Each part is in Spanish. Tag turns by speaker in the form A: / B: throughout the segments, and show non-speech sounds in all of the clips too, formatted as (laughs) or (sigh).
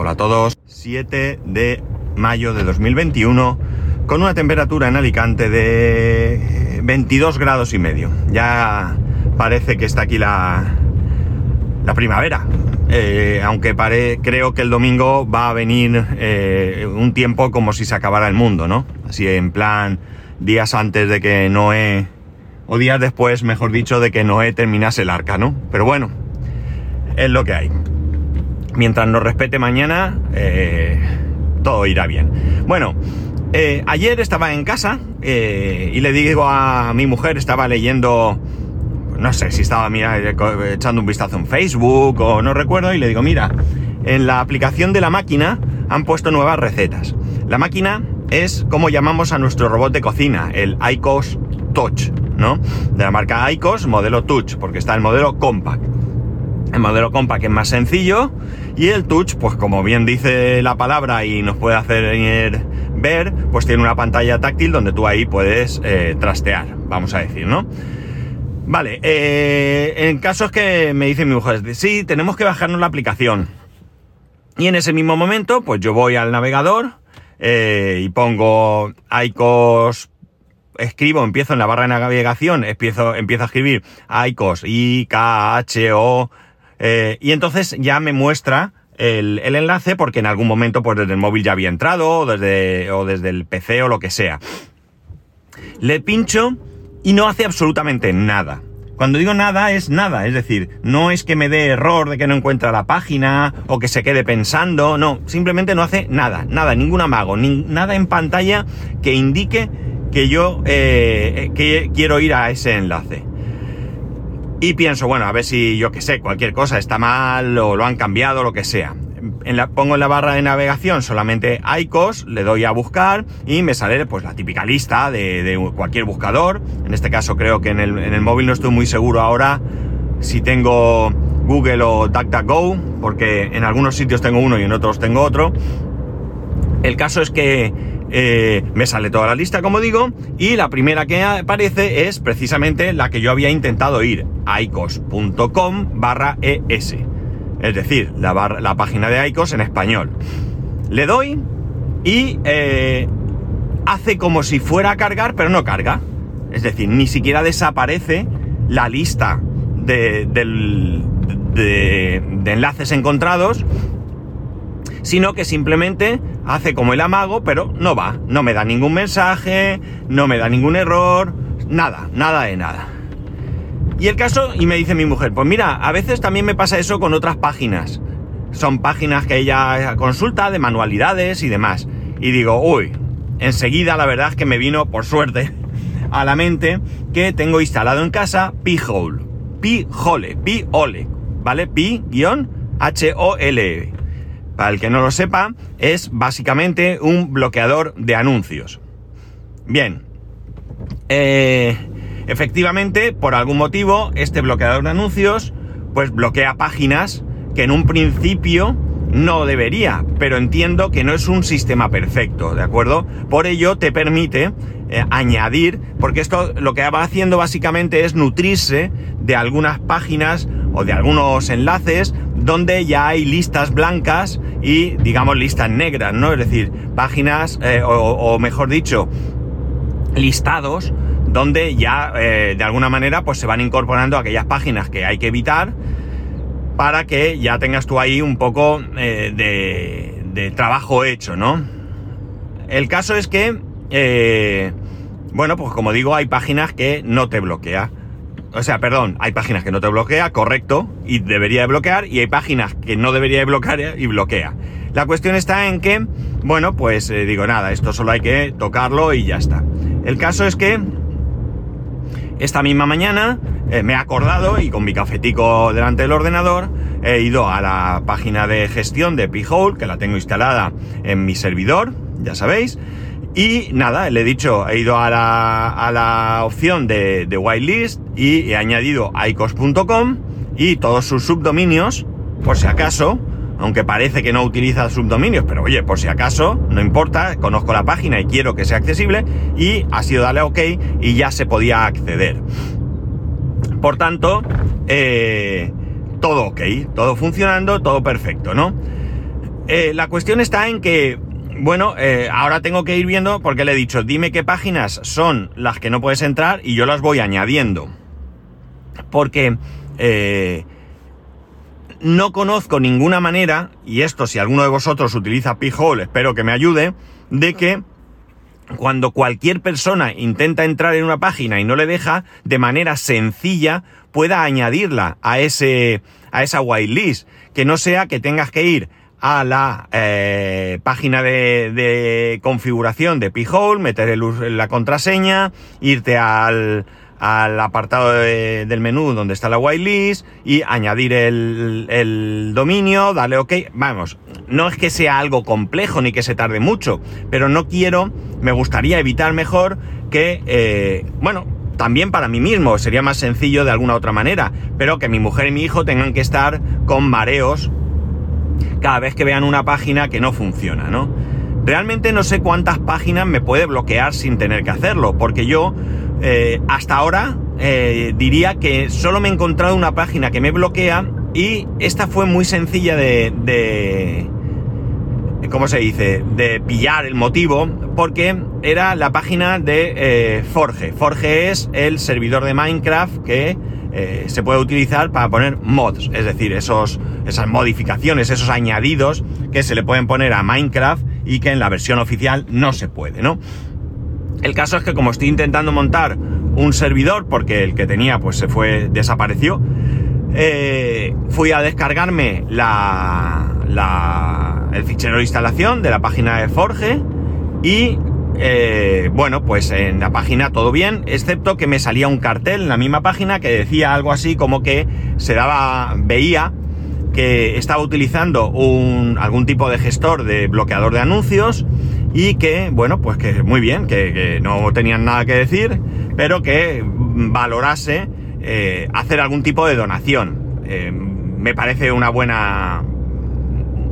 A: Hola a todos. 7 de mayo de 2021 con una temperatura en Alicante de 22 grados y medio. Ya parece que está aquí la, la primavera. Eh, aunque creo que el domingo va a venir eh, un tiempo como si se acabara el mundo, ¿no? Así en plan días antes de que Noé, o días después, mejor dicho, de que Noé terminase el arca, ¿no? Pero bueno, es lo que hay. Mientras nos respete mañana, eh, todo irá bien. Bueno, eh, ayer estaba en casa eh, y le digo a mi mujer, estaba leyendo no sé si estaba mira, echando un vistazo en Facebook o no recuerdo, y le digo, mira, en la aplicación de la máquina han puesto nuevas recetas. La máquina es como llamamos a nuestro robot de cocina, el ICOS Touch, ¿no? De la marca ICOS, modelo Touch, porque está el modelo Compact. El modelo Compact es más sencillo y el Touch, pues como bien dice la palabra y nos puede hacer ver, pues tiene una pantalla táctil donde tú ahí puedes eh, trastear, vamos a decir, ¿no? Vale, eh, en casos que me dice mi mujer, sí, tenemos que bajarnos la aplicación. Y en ese mismo momento, pues yo voy al navegador eh, y pongo ICOS, escribo, empiezo en la barra de navegación, empiezo, a escribir ICOS, I, K, H, O, eh, y entonces ya me muestra el, enlace porque en algún momento, pues desde el móvil ya había entrado, o desde, o desde el PC o lo que sea. Le pincho y no hace absolutamente nada. Cuando digo nada es nada, es decir, no es que me dé error de que no encuentra la página o que se quede pensando, no, simplemente no hace nada, nada, ningún amago, nada en pantalla que indique que yo eh, que quiero ir a ese enlace. Y pienso, bueno, a ver si yo que sé, cualquier cosa está mal o lo han cambiado, lo que sea pongo en la barra de navegación solamente ICOS, le doy a buscar y me sale pues la típica lista de, de cualquier buscador. En este caso creo que en el, en el, móvil no estoy muy seguro ahora si tengo Google o DuckDuckGo, porque en algunos sitios tengo uno y en otros tengo otro. El caso es que eh, me sale toda la lista, como digo, y la primera que aparece es precisamente la que yo había intentado ir, icos.com barra es es decir, la, la página de ICOS en español. Le doy y eh, hace como si fuera a cargar, pero no carga. Es decir, ni siquiera desaparece la lista de, de enlaces encontrados, sino que simplemente hace como el amago, pero no va, no me da ningún mensaje, no me da ningún error, nada, nada de nada. Y el caso, y me dice mi mujer, pues mira, a veces también me pasa eso con otras páginas. Son páginas que ella consulta de manualidades y demás. Y digo, uy, enseguida la verdad es que me vino, por suerte, (laughs) a la mente que tengo instalado en casa P-Hole. P-Hole, P-Ole, ¿vale? P-H-O-L-E. Para el que no lo sepa, es básicamente un bloqueador de anuncios. Bien. Eh Efectivamente, por algún motivo, este bloqueador de anuncios, pues bloquea páginas que en un principio no debería, pero entiendo que no es un sistema perfecto, ¿de acuerdo? Por ello te permite eh, añadir, porque esto lo que va haciendo básicamente es nutrirse de algunas páginas o de algunos enlaces donde ya hay listas blancas y digamos listas negras, ¿no? Es decir, páginas, eh, o, mejor dicho, listados donde ya eh, de alguna manera pues se van incorporando aquellas páginas que hay que evitar para que ya tengas tú ahí un poco eh, de, de, trabajo hecho, ¿no? El caso es que, bueno, pues como digo, hay páginas que no te bloquea. O sea, perdón, hay páginas que no te bloquea, correcto, y debería de bloquear, y hay páginas que no debería de bloquear y bloquea. La cuestión está en que, bueno, pues eh, digo, nada, esto solo hay que tocarlo y ya está. El caso es que esta misma mañana eh, me he acordado y con mi cafetico delante del ordenador he ido a la página de gestión de P-Hole, que la tengo instalada en mi servidor, ya sabéis. Y nada, le he dicho, he ido a la, a la opción de, whitelist y he añadido icos.com y todos sus subdominios, por si acaso, aunque parece que no utiliza subdominios, pero oye, por si acaso, no importa, conozco la página y quiero que sea accesible, y ha sido darle a OK y ya se podía acceder. Por tanto, eh, todo ok, todo funcionando, todo perfecto, ¿no? Eh, la cuestión está en que, bueno, eh, ahora tengo que ir viendo porque le he dicho, dime qué páginas son las que no puedes entrar y yo las voy añadiendo. Porque eh, no conozco ninguna manera, y esto si alguno de vosotros utiliza P-Hole, espero que me ayude, de que cuando cualquier persona intenta entrar en una página y no le deja, de manera sencilla pueda añadirla a ese a esa whitelist, que no sea que tengas que ir a la eh, página de, configuración de P-Hole, meter el, la contraseña, irte al, al apartado de, del menú donde está la whitelist y añadir el, el, dominio, darle OK. Vamos, no es que sea algo complejo ni que se tarde mucho, pero no quiero, me gustaría evitar mejor que, eh, bueno, también para mí mismo sería más sencillo de alguna otra manera, pero que mi mujer y mi hijo tengan que estar con mareos cada vez que vean una página que no funciona, ¿no? Realmente no sé cuántas páginas me puede bloquear sin tener que hacerlo, porque yo eh, hasta ahora eh, diría que solo me he encontrado una página que me bloquea y esta fue muy sencilla de, ¿cómo se dice? De pillar el motivo, porque era la página de eh, Forge. Forge es el servidor de Minecraft que eh, se puede utilizar para poner mods, es decir, esos, esas modificaciones, esos añadidos que se le pueden poner a Minecraft y que en la versión oficial no se puede, ¿no? El caso es que como estoy intentando montar un servidor, porque el que tenía pues se fue, desapareció, eh, fui a descargarme la, la, el fichero de instalación de la página de Forge y eh, bueno, pues en la página todo bien, excepto que me salía un cartel en la misma página que decía algo así como que se daba, veía que estaba utilizando algún tipo de gestor de bloqueador de anuncios y que, bueno, pues que muy bien, que, no tenían nada que decir, pero que valorase eh, hacer algún tipo de donación. Eh, me parece una buena,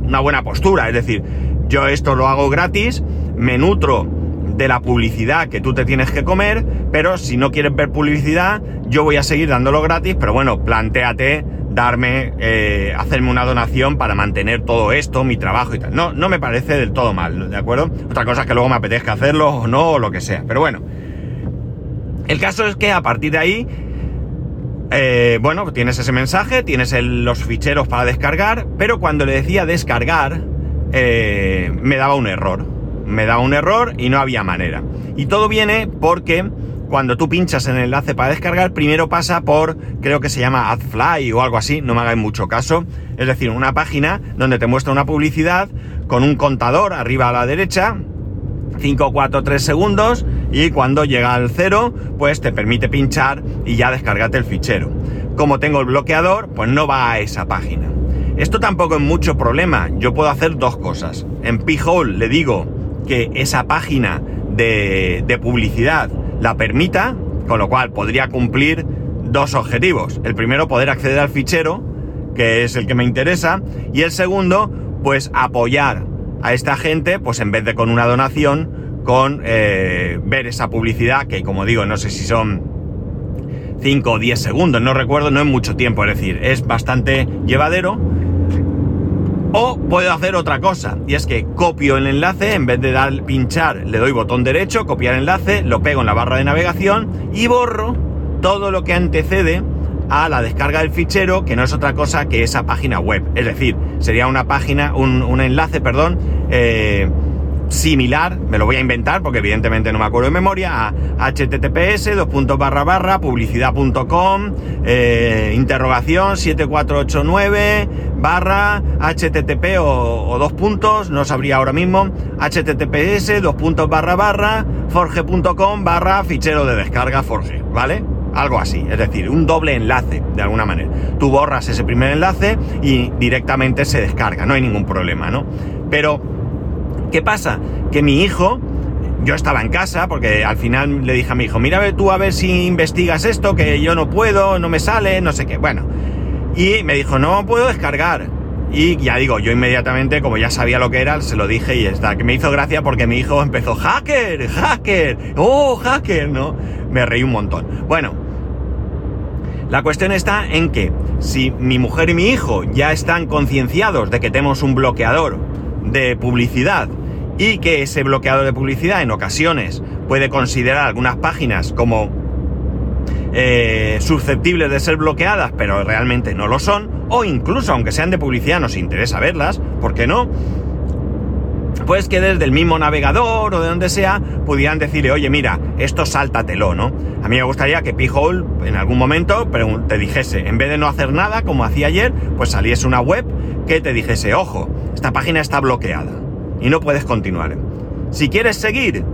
A: una buena postura, es decir, yo esto lo hago gratis, me nutro de la publicidad que tú te tienes que comer, pero si no quieres ver publicidad, yo voy a seguir dándolo gratis, pero bueno, planteate darme, eh, hacerme una donación para mantener todo esto, mi trabajo y tal. No, no me parece del todo mal, ¿de acuerdo? Otra cosa es que luego me apetezca hacerlo o no, o lo que sea. Pero bueno, el caso es que a partir de ahí, eh, bueno, tienes ese mensaje, tienes los ficheros para descargar, pero cuando le decía descargar, eh, me daba un error. Me daba un error y no había manera. Y todo viene porque cuando tú pinchas en el enlace para descargar, primero pasa por, creo que se llama AdFly o algo así, no me hagáis mucho caso. Es decir, una página donde te muestra una publicidad con un contador arriba a la derecha, 5, 4, 3 segundos, y cuando llega al cero, pues te permite pinchar y ya descargate el fichero. Como tengo el bloqueador, pues no va a esa página. Esto tampoco es mucho problema, yo puedo hacer dos cosas. En P-Hole le digo que esa página de, publicidad la permita, con lo cual podría cumplir dos objetivos. El primero, poder acceder al fichero, que es el que me interesa, y el segundo, pues apoyar a esta gente, pues en vez de con una donación, con eh, ver esa publicidad, que como digo, no sé si son 5 o 10 segundos, no recuerdo, no es mucho tiempo, es decir, es bastante llevadero o puedo hacer otra cosa, y es que copio el enlace, en vez de dar pinchar, le doy botón derecho, copiar enlace, lo pego en la barra de navegación y borro todo lo que antecede a la descarga del fichero, que no es otra cosa que esa página web. Es decir, sería una página, un, un enlace, perdón, eh, similar, me lo voy a inventar porque evidentemente no me acuerdo de memoria, a https dos barra barra publicidad.com eh, interrogación 7489 barra http o, dos puntos, no sabría ahora mismo, https dos puntos barra barra forge.com barra fichero de descarga forge, ¿vale? Algo así, es decir, un doble enlace de alguna manera. Tú borras ese primer enlace y directamente se descarga, no hay ningún problema, ¿no? Pero ¿Qué pasa? Que mi hijo, yo estaba en casa, porque al final le dije a mi hijo, mira tú a ver si investigas esto, que yo no puedo, no me sale, no sé qué. Bueno, y me dijo, no puedo descargar. Y ya digo, yo inmediatamente, como ya sabía lo que era, se lo dije y está. Que me hizo gracia porque mi hijo empezó, hacker, hacker, oh, hacker, ¿no? Me reí un montón. Bueno, la cuestión está en que si mi mujer y mi hijo ya están concienciados de que tenemos un bloqueador de publicidad y que ese bloqueador de publicidad en ocasiones puede considerar algunas páginas como eh, susceptibles de ser bloqueadas, pero realmente no lo son, o incluso aunque sean de publicidad nos interesa verlas, ¿por qué no? Pues que desde el mismo navegador o de donde sea pudieran decirle, oye, mira, esto sáltatelo, ¿no? A mí me gustaría que P-Hole en algún momento te dijese, en vez de no hacer nada, como hacía ayer, pues saliese una web que te dijese, ojo, esta página está bloqueada y no puedes continuar. Si quieres seguir,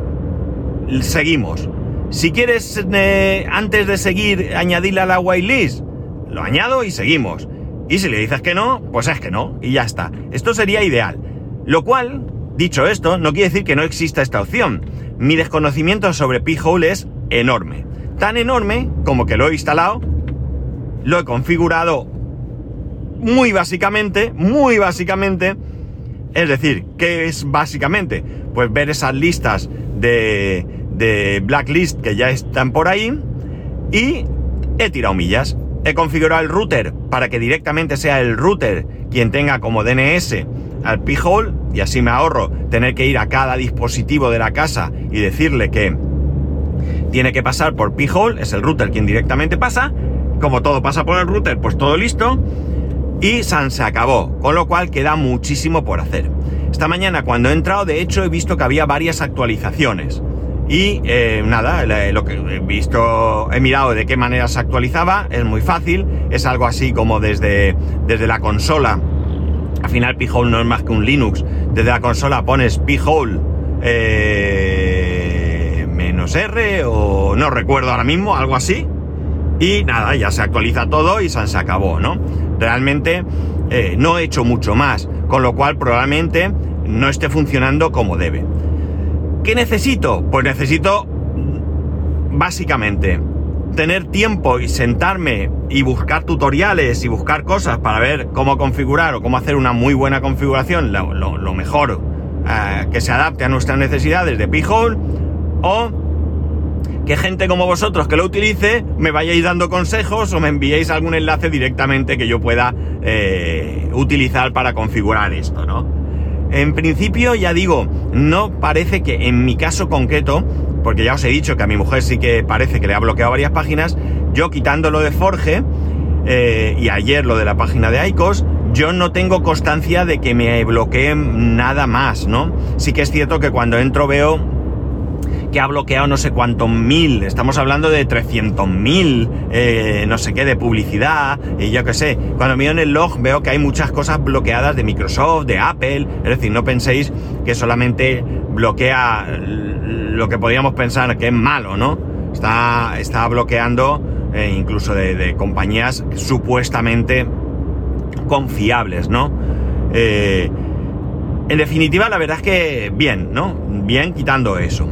A: seguimos. Si quieres, eh, antes de seguir, añadirle a la whitelist, lo añado y seguimos. Y si le dices que no, pues es que no, y ya está. Esto sería ideal. Lo cual Dicho esto, no quiere decir que no exista esta opción. Mi desconocimiento sobre P-Hole es enorme. Tan enorme como que lo he instalado, lo he configurado muy básicamente, muy básicamente. Es decir, ¿qué es básicamente? Pues ver esas listas de, de blacklist que ya están por ahí y he tirado millas. He configurado el router para que directamente sea el router quien tenga como DNS al P-Hole y así me ahorro tener que ir a cada dispositivo de la casa y decirle que tiene que pasar por P-Hole, es el router quien directamente pasa. Como todo pasa por el router, pues todo listo. Y San se acabó, con lo cual queda muchísimo por hacer. Esta mañana cuando he entrado, de hecho, he visto que había varias actualizaciones. Y eh, nada, lo que he visto, he mirado de qué manera se actualizaba, es muy fácil, es algo así como desde, desde la consola al final P-Hole no es más que un Linux. Desde la consola pones P-Hole eh, menos R o no recuerdo ahora mismo, algo así. Y nada, ya se actualiza todo y se acabó, ¿no? Realmente eh, no he hecho mucho más, con lo cual probablemente no esté funcionando como debe. ¿Qué necesito? Pues necesito básicamente tener tiempo y sentarme y buscar tutoriales y buscar cosas para ver cómo configurar o cómo hacer una muy buena configuración, lo, mejor eh, que se adapte a nuestras necesidades de P-Hole, o que gente como vosotros que lo utilice me vayáis dando consejos o me enviéis algún enlace directamente que yo pueda eh, utilizar para configurar esto, ¿no? En principio, ya digo, no parece que en mi caso concreto porque ya os he dicho que a mi mujer sí que parece que le ha bloqueado varias páginas, yo quitándolo de Forge, eh, y ayer lo de la página de ICOS, yo no tengo constancia de que me bloqueen nada más, ¿no? Sí que es cierto que cuando entro veo que ha bloqueado no sé cuántos mil, estamos hablando de 300 mil, eh, no sé qué, de publicidad, y yo qué sé. Cuando miro en el log veo que hay muchas cosas bloqueadas de Microsoft, de Apple, es decir, no penséis que solamente bloquea lo que podríamos pensar que es malo, ¿no? Está, está bloqueando eh, incluso de, compañías supuestamente confiables, ¿no? Eh, en definitiva, la verdad es que bien, ¿no? Bien quitando eso.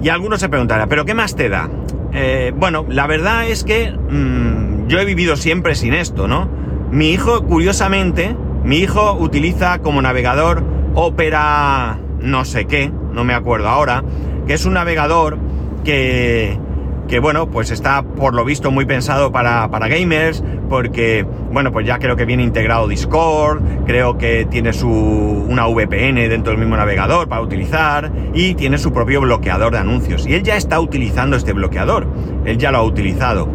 A: Y algunos se preguntarán, ¿pero qué más te da? Eh, bueno, la verdad es que mm, yo he vivido siempre sin esto, ¿no? Mi hijo, curiosamente, mi hijo utiliza como navegador Opera no sé qué, no me acuerdo ahora, que es un navegador que, que bueno, pues está por lo visto muy pensado para, para, gamers, porque, bueno, pues ya creo que viene integrado Discord, creo que tiene su, una VPN dentro del mismo navegador para utilizar y tiene su propio bloqueador de anuncios. Y él ya está utilizando este bloqueador, él ya lo ha utilizado.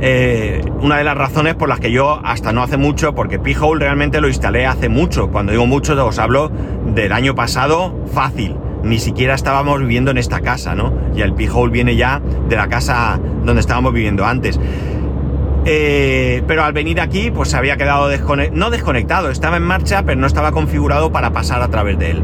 A: Eh, una de las razones por las que yo hasta no hace mucho, porque P-Hole realmente lo instalé hace mucho, cuando digo mucho os hablo del año pasado fácil, ni siquiera estábamos viviendo en esta casa, ¿no? Y el P-Hole viene ya de la casa donde estábamos viviendo antes. Eh, pero al venir aquí, pues se había quedado desconectado, no desconectado, estaba en marcha, pero no estaba configurado para pasar a través de él.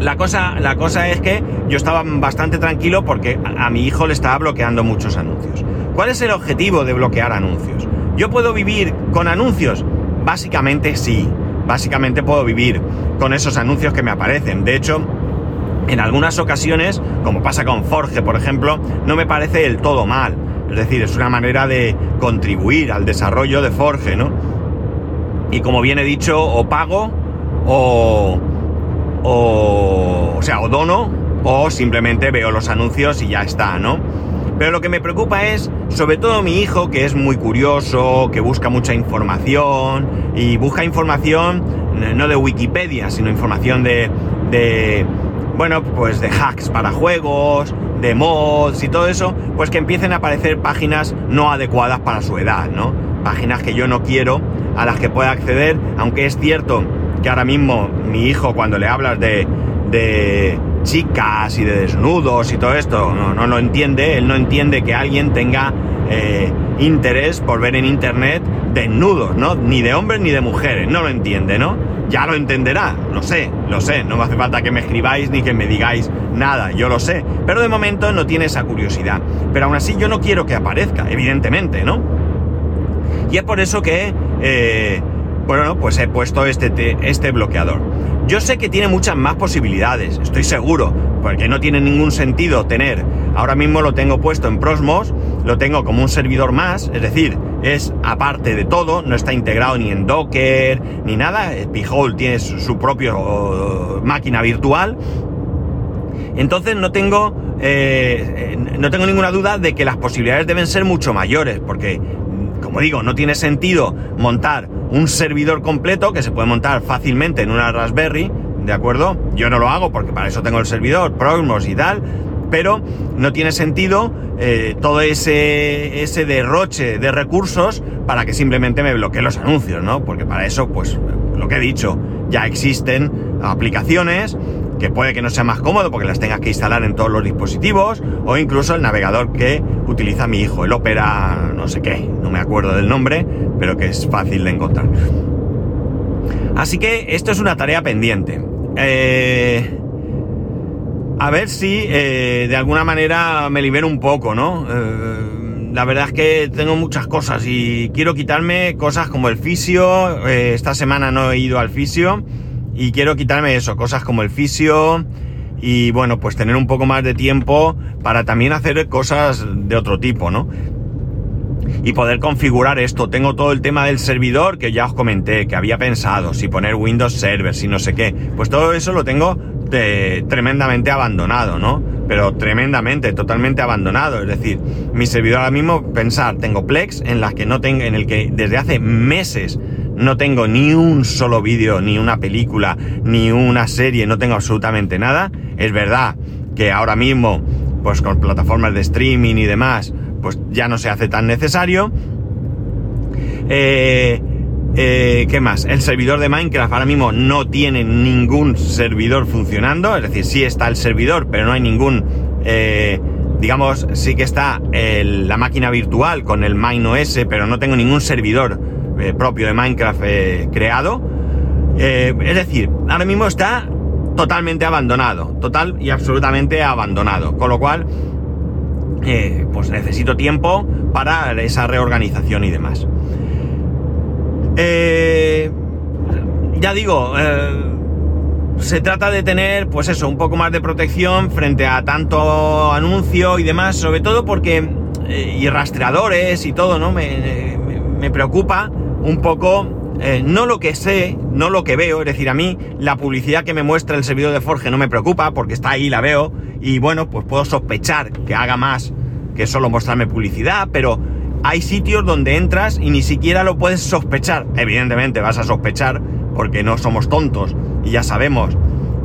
A: La cosa, la cosa es que yo estaba bastante tranquilo porque a mi hijo le estaba bloqueando muchos anuncios. ¿Cuál es el objetivo de bloquear anuncios? ¿Yo puedo vivir con anuncios? Básicamente sí. Básicamente puedo vivir con esos anuncios que me aparecen. De hecho, en algunas ocasiones, como pasa con Forge, por ejemplo, no me parece del todo mal. Es decir, es una manera de contribuir al desarrollo de Forge, ¿no? Y como bien he dicho, o pago o, o, o sea, o dono o simplemente veo los anuncios y ya está, ¿no? Pero lo que me preocupa es, sobre todo mi hijo, que es muy curioso, que busca mucha información, y busca información no de Wikipedia, sino información de, de bueno, pues de hacks para juegos, de mods y todo eso, pues que empiecen a aparecer páginas no adecuadas para su edad, ¿no? Páginas que yo no quiero, a las que pueda acceder, aunque es cierto que ahora mismo mi hijo cuando le hablas de, de chicas y de desnudos y todo esto, no, no lo entiende, él no entiende que alguien tenga eh, interés por ver en internet desnudos, ¿no? Ni de hombres ni de mujeres, no lo entiende, ¿no? Ya lo entenderá, lo sé, lo sé, no me hace falta que me escribáis ni que me digáis nada, yo lo sé, pero de momento no tiene esa curiosidad. Pero aún así yo no quiero que aparezca, evidentemente, ¿no? Y es por eso que, eh, bueno, pues he puesto este, este bloqueador. Yo sé que tiene muchas más posibilidades, estoy seguro, porque no tiene ningún sentido tener, ahora mismo lo tengo puesto en Prosmos, lo tengo como un servidor más, es decir, es aparte de todo, no está integrado ni en Docker ni nada, P-Hole tiene su, propia máquina virtual, entonces no tengo, eh, no tengo ninguna duda de que las posibilidades deben ser mucho mayores, porque como digo, no tiene sentido montar un servidor completo que se puede montar fácilmente en una Raspberry, ¿de acuerdo? Yo no lo hago porque para eso tengo el servidor, Progmos y tal, pero no tiene sentido eh, todo ese, ese derroche de recursos para que simplemente me bloquee los anuncios, ¿no? Porque para eso, pues, lo que he dicho, ya existen aplicaciones que puede que no sea más cómodo porque las tengas que instalar en todos los dispositivos, o incluso el navegador que utiliza mi hijo, el Opera no sé qué, no me acuerdo del nombre, pero que es fácil de encontrar. Así que esto es una tarea pendiente. Eh, a ver si eh, de alguna manera me libero un poco, ¿no? Eh, la verdad es que tengo muchas cosas y quiero quitarme cosas como el fisio. esta semana no he ido al fisio y quiero quitarme eso, cosas como el fisio y bueno, pues tener un poco más de tiempo para también hacer cosas de otro tipo, ¿no? Y poder configurar esto. Tengo todo el tema del servidor que ya os comenté, que había pensado, si poner Windows Server, si no sé qué. Pues todo eso lo tengo tremendamente abandonado, ¿no? Pero tremendamente, totalmente abandonado. Es decir, mi servidor ahora mismo, pensar, tengo Plex en las que no tengo, en el que desde hace meses no tengo ni un solo vídeo, ni una película, ni una serie, no tengo absolutamente nada. Es verdad que ahora mismo, pues con plataformas de streaming y demás, pues ya no se hace tan necesario. Eh, eh, ¿Qué más? El servidor de Minecraft ahora mismo no tiene ningún servidor funcionando, es decir, sí está el servidor, pero no hay ningún, eh, digamos, sí que está la máquina virtual con el MineOS, pero no tengo ningún servidor eh, propio de Minecraft eh, creado. Es decir, ahora mismo está totalmente abandonado, total y absolutamente abandonado, con lo cual, pues necesito tiempo para esa reorganización y demás. Ya digo, se trata de tener, pues eso, un poco más de protección frente a tanto anuncio y demás, sobre todo porque, y rastreadores y todo, ¿no? Me, me preocupa un poco, eh, no lo que sé, no lo que veo, es decir, a mí la publicidad que me muestra el servidor de Forge no me preocupa porque está ahí, la veo, y bueno, pues puedo sospechar que haga más que solo mostrarme publicidad, pero hay sitios donde entras y ni siquiera lo puedes sospechar. Evidentemente vas a sospechar porque no somos tontos y ya sabemos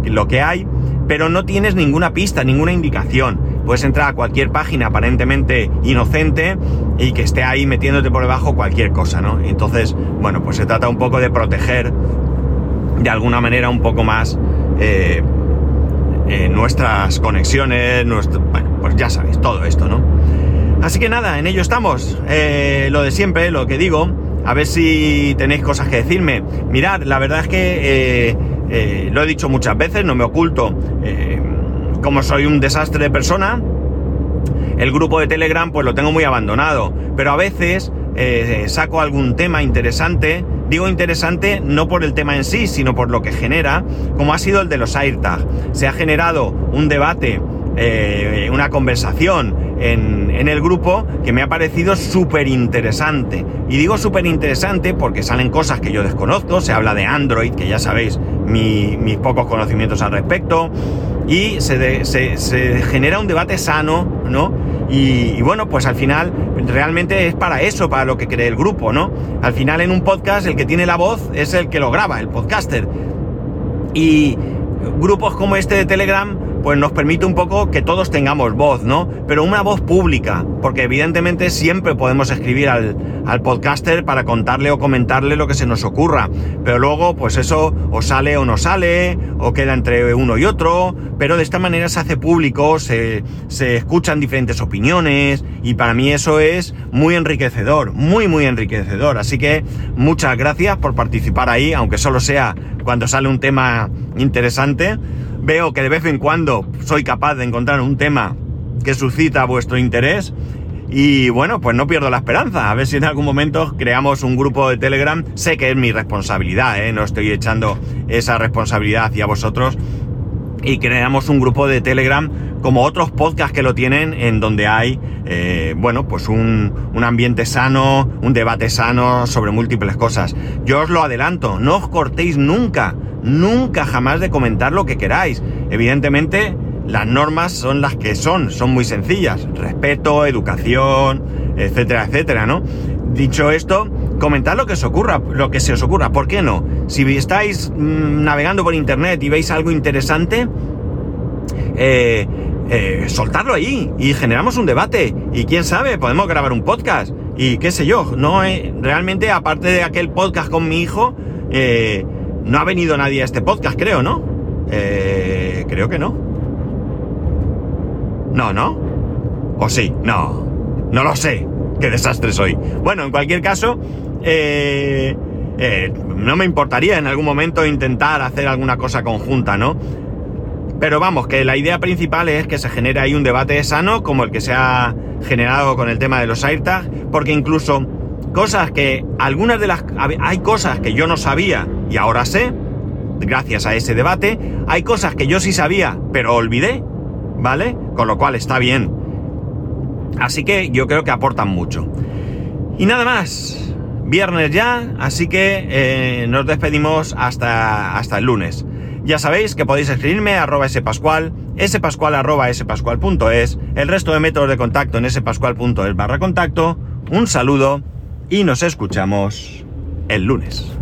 A: lo que hay, pero no tienes ninguna pista, ninguna indicación. Puedes entrar a cualquier página aparentemente inocente y que esté ahí metiéndote por debajo cualquier cosa, ¿no? Entonces, bueno, pues se trata un poco de proteger de alguna manera un poco más eh, eh, nuestras conexiones, nuestro, bueno, pues ya sabéis, todo esto, ¿no? Así que nada, en ello estamos. Eh, lo de siempre, lo que digo, a ver si tenéis cosas que decirme. Mirad, la verdad es que lo he dicho muchas veces, no me oculto como soy un desastre de persona, el grupo de Telegram pues lo tengo muy abandonado. Pero a veces eh, saco algún tema interesante. Digo interesante no por el tema en sí, sino por lo que genera, como ha sido el de los AirTag. Se ha generado un debate, eh, una conversación en, en, el grupo que me ha parecido súper interesante. Y digo súper interesante porque salen cosas que yo desconozco, se habla de Android, que ya sabéis mis pocos conocimientos al respecto y se, genera un debate sano, ¿no? Y, bueno, pues al final realmente es para eso, para lo que cree el grupo, ¿no? Al final en un podcast el que tiene la voz es el que lo graba, el podcaster. Y grupos como este de Telegram pues nos permite un poco que todos tengamos voz, ¿no? Pero una voz pública, porque evidentemente siempre podemos escribir al, podcaster para contarle o comentarle lo que se nos ocurra, pero luego pues eso o sale o no sale, o queda entre uno y otro, pero de esta manera se hace público, se, se escuchan diferentes opiniones y para mí eso es muy enriquecedor, muy muy enriquecedor, así que muchas gracias por participar ahí, aunque solo sea cuando sale un tema interesante veo que de vez en cuando soy capaz de encontrar un tema que suscita vuestro interés. Y bueno, pues no pierdo la esperanza. A ver si en algún momento creamos un grupo de Telegram. Sé que es mi responsabilidad, ¿eh? no estoy echando esa responsabilidad hacia vosotros. Y creamos un grupo de Telegram como otros podcasts que lo tienen, en donde hay, eh, bueno, pues un, un, ambiente sano, un debate sano sobre múltiples cosas. Yo os lo adelanto, no os cortéis nunca nunca jamás de comentar lo que queráis. Evidentemente, las normas son las que son, son muy sencillas. Respeto, educación, etcétera, etcétera, ¿no? Dicho esto, comentad lo que os ocurra, lo que se os ocurra. ¿Por qué no? Si estáis mm, navegando por internet y veis algo interesante, eh, eh, soltarlo ahí y generamos un debate. Y quién sabe, podemos grabar un podcast. Y qué sé yo, no realmente, aparte de aquel podcast con mi hijo, eh, no ha venido nadie a este podcast, creo, ¿no? Eh, creo que no. No, ¿no? ¿O sí? No. No lo sé. Qué desastre soy. Bueno, en cualquier caso, eh, eh, no me importaría en algún momento intentar hacer alguna cosa conjunta, ¿no? Pero vamos, que la idea principal es que se genere ahí un debate sano como el que se ha generado con el tema de los AirTags, porque incluso cosas que algunas de las hay cosas que yo no sabía y ahora sé gracias a ese debate hay cosas que yo sí sabía pero olvidé vale con lo cual está bien. Así que yo creo que aportan mucho. Y nada más viernes ya así que eh, nos despedimos hasta hasta el lunes ya sabéis que podéis escribirme a arroba spascual, spascual.es, el resto de métodos de contacto en spascual.es barra contacto. Un saludo y nos escuchamos el lunes.